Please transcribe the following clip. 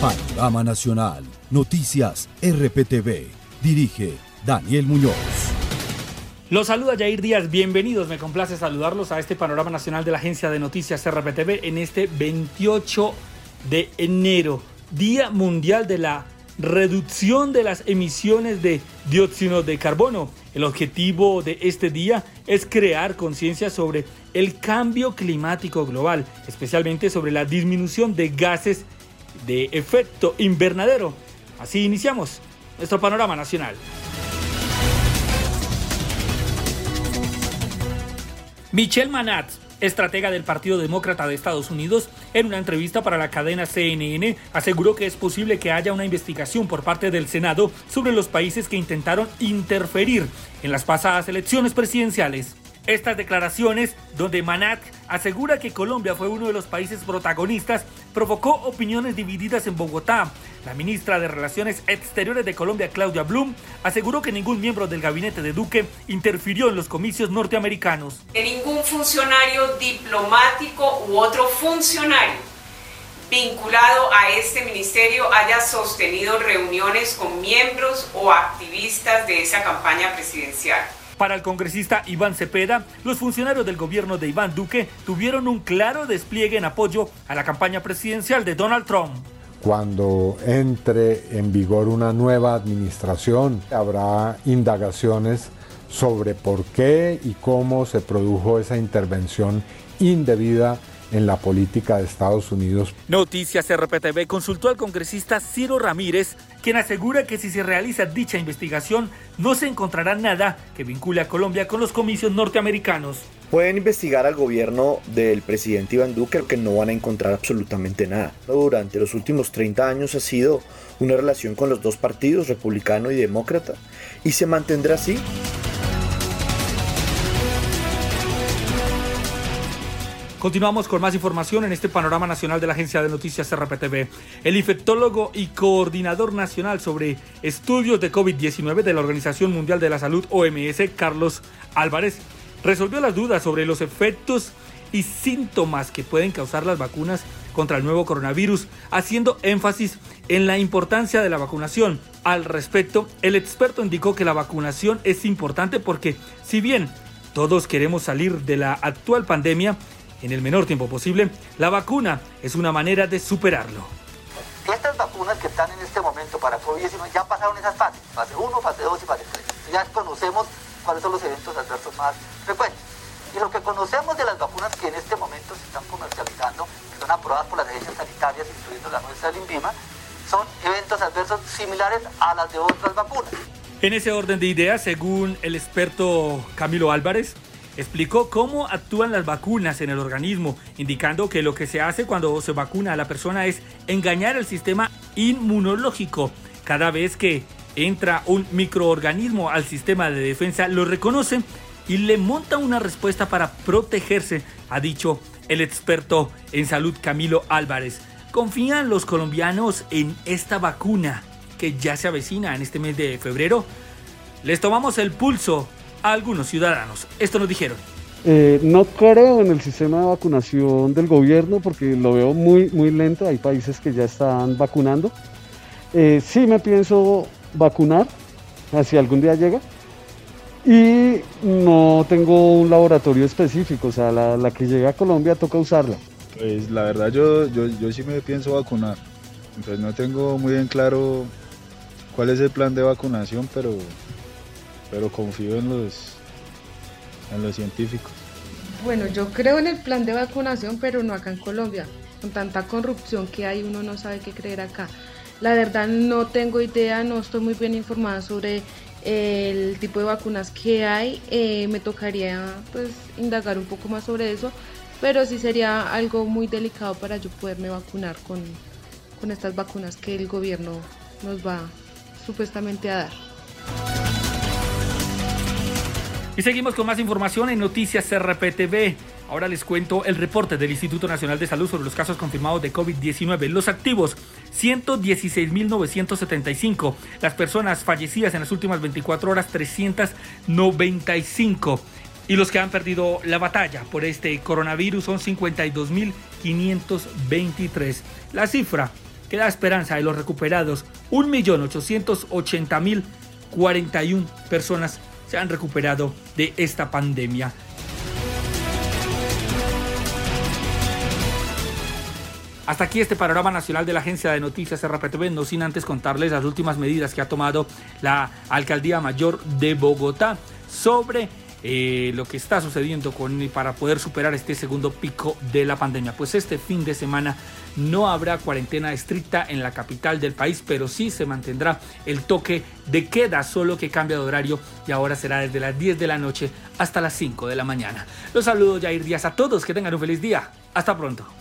Panorama Nacional, Noticias RPTV. Dirige Daniel Muñoz. Los saluda Jair Díaz, bienvenidos, me complace saludarlos a este panorama nacional de la agencia de noticias RPTV en este 28 de enero, Día Mundial de la Reducción de las Emisiones de Dióxido de Carbono. El objetivo de este día es crear conciencia sobre el cambio climático global, especialmente sobre la disminución de gases de efecto invernadero. Así iniciamos nuestro panorama nacional. Michelle Manat, estratega del Partido Demócrata de Estados Unidos, en una entrevista para la cadena CNN, aseguró que es posible que haya una investigación por parte del Senado sobre los países que intentaron interferir en las pasadas elecciones presidenciales. Estas declaraciones, donde Manat asegura que Colombia fue uno de los países protagonistas, provocó opiniones divididas en Bogotá. La ministra de Relaciones Exteriores de Colombia, Claudia Blum, aseguró que ningún miembro del gabinete de Duque interfirió en los comicios norteamericanos. Que ningún funcionario diplomático u otro funcionario vinculado a este ministerio haya sostenido reuniones con miembros o activistas de esa campaña presidencial. Para el congresista Iván Cepeda, los funcionarios del gobierno de Iván Duque tuvieron un claro despliegue en apoyo a la campaña presidencial de Donald Trump. Cuando entre en vigor una nueva administración, habrá indagaciones sobre por qué y cómo se produjo esa intervención indebida en la política de Estados Unidos. Noticias RPTV consultó al congresista Ciro Ramírez, quien asegura que si se realiza dicha investigación no se encontrará nada que vincule a Colombia con los comicios norteamericanos. Pueden investigar al gobierno del presidente Iván Duque que no van a encontrar absolutamente nada. Durante los últimos 30 años ha sido una relación con los dos partidos, republicano y demócrata, y se mantendrá así. Continuamos con más información en este panorama nacional de la Agencia de Noticias RPTV. El infectólogo y coordinador nacional sobre estudios de COVID-19 de la Organización Mundial de la Salud OMS, Carlos Álvarez, resolvió las dudas sobre los efectos y síntomas que pueden causar las vacunas contra el nuevo coronavirus, haciendo énfasis en la importancia de la vacunación. Al respecto, el experto indicó que la vacunación es importante porque si bien todos queremos salir de la actual pandemia, en el menor tiempo posible, la vacuna es una manera de superarlo. Estas vacunas que están en este momento para COVID-19 ya pasaron esas fases, fase 1, fase 2 y fase 3. Ya conocemos cuáles son los eventos adversos más frecuentes. Y lo que conocemos de las vacunas que en este momento se están comercializando, que son aprobadas por las agencias sanitarias, incluyendo la nuestra, el INVIMA, son eventos adversos similares a las de otras vacunas. En ese orden de ideas, según el experto Camilo Álvarez, explicó cómo actúan las vacunas en el organismo, indicando que lo que se hace cuando se vacuna a la persona es engañar el sistema inmunológico. Cada vez que entra un microorganismo al sistema de defensa, lo reconoce y le monta una respuesta para protegerse, ha dicho el experto en salud Camilo Álvarez. ¿Confían los colombianos en esta vacuna que ya se avecina en este mes de febrero? Les tomamos el pulso a algunos ciudadanos. Esto nos dijeron. Eh, no creo en el sistema de vacunación del gobierno porque lo veo muy, muy lento. Hay países que ya están vacunando. Eh, sí me pienso vacunar, si algún día llega. Y no tengo un laboratorio específico, o sea, la, que llega a Colombia toca usarla. Pues la verdad yo, yo, yo sí me pienso vacunar. Entonces no tengo muy bien claro cuál es el plan de vacunación, pero pero confío en los, en los científicos. Bueno, yo creo en el plan de vacunación, pero no acá en Colombia. Con tanta corrupción que hay, uno no sabe qué creer acá. La verdad no tengo idea, no estoy muy bien informada sobre el tipo de vacunas que hay. Eh, me tocaría pues indagar un poco más sobre eso, pero sí sería algo muy delicado para yo poderme vacunar con, con estas vacunas que el gobierno nos va supuestamente a dar. Y seguimos con más información en Noticias RPTV. Ahora les cuento el reporte del Instituto Nacional de Salud sobre los casos confirmados de COVID-19. Los activos, 116.975. Las personas fallecidas en las últimas 24 horas, 395. Y los que han perdido la batalla por este coronavirus son 52.523. La cifra que da esperanza de los recuperados. 1.880.041 personas se han recuperado de esta pandemia. Hasta aquí este panorama nacional de la Agencia de Noticias RPTV, no sin antes contarles las últimas medidas que ha tomado la Alcaldía Mayor de Bogotá sobre eh, lo que está sucediendo con, para poder superar este segundo pico de la pandemia. Pues este fin de semana no habrá cuarentena estricta en la capital del país, pero sí se mantendrá el toque de queda, solo que cambia de horario y ahora será desde las 10 de la noche hasta las 5 de la mañana. Los saludo Jair Díaz a todos, que tengan un feliz día. Hasta pronto.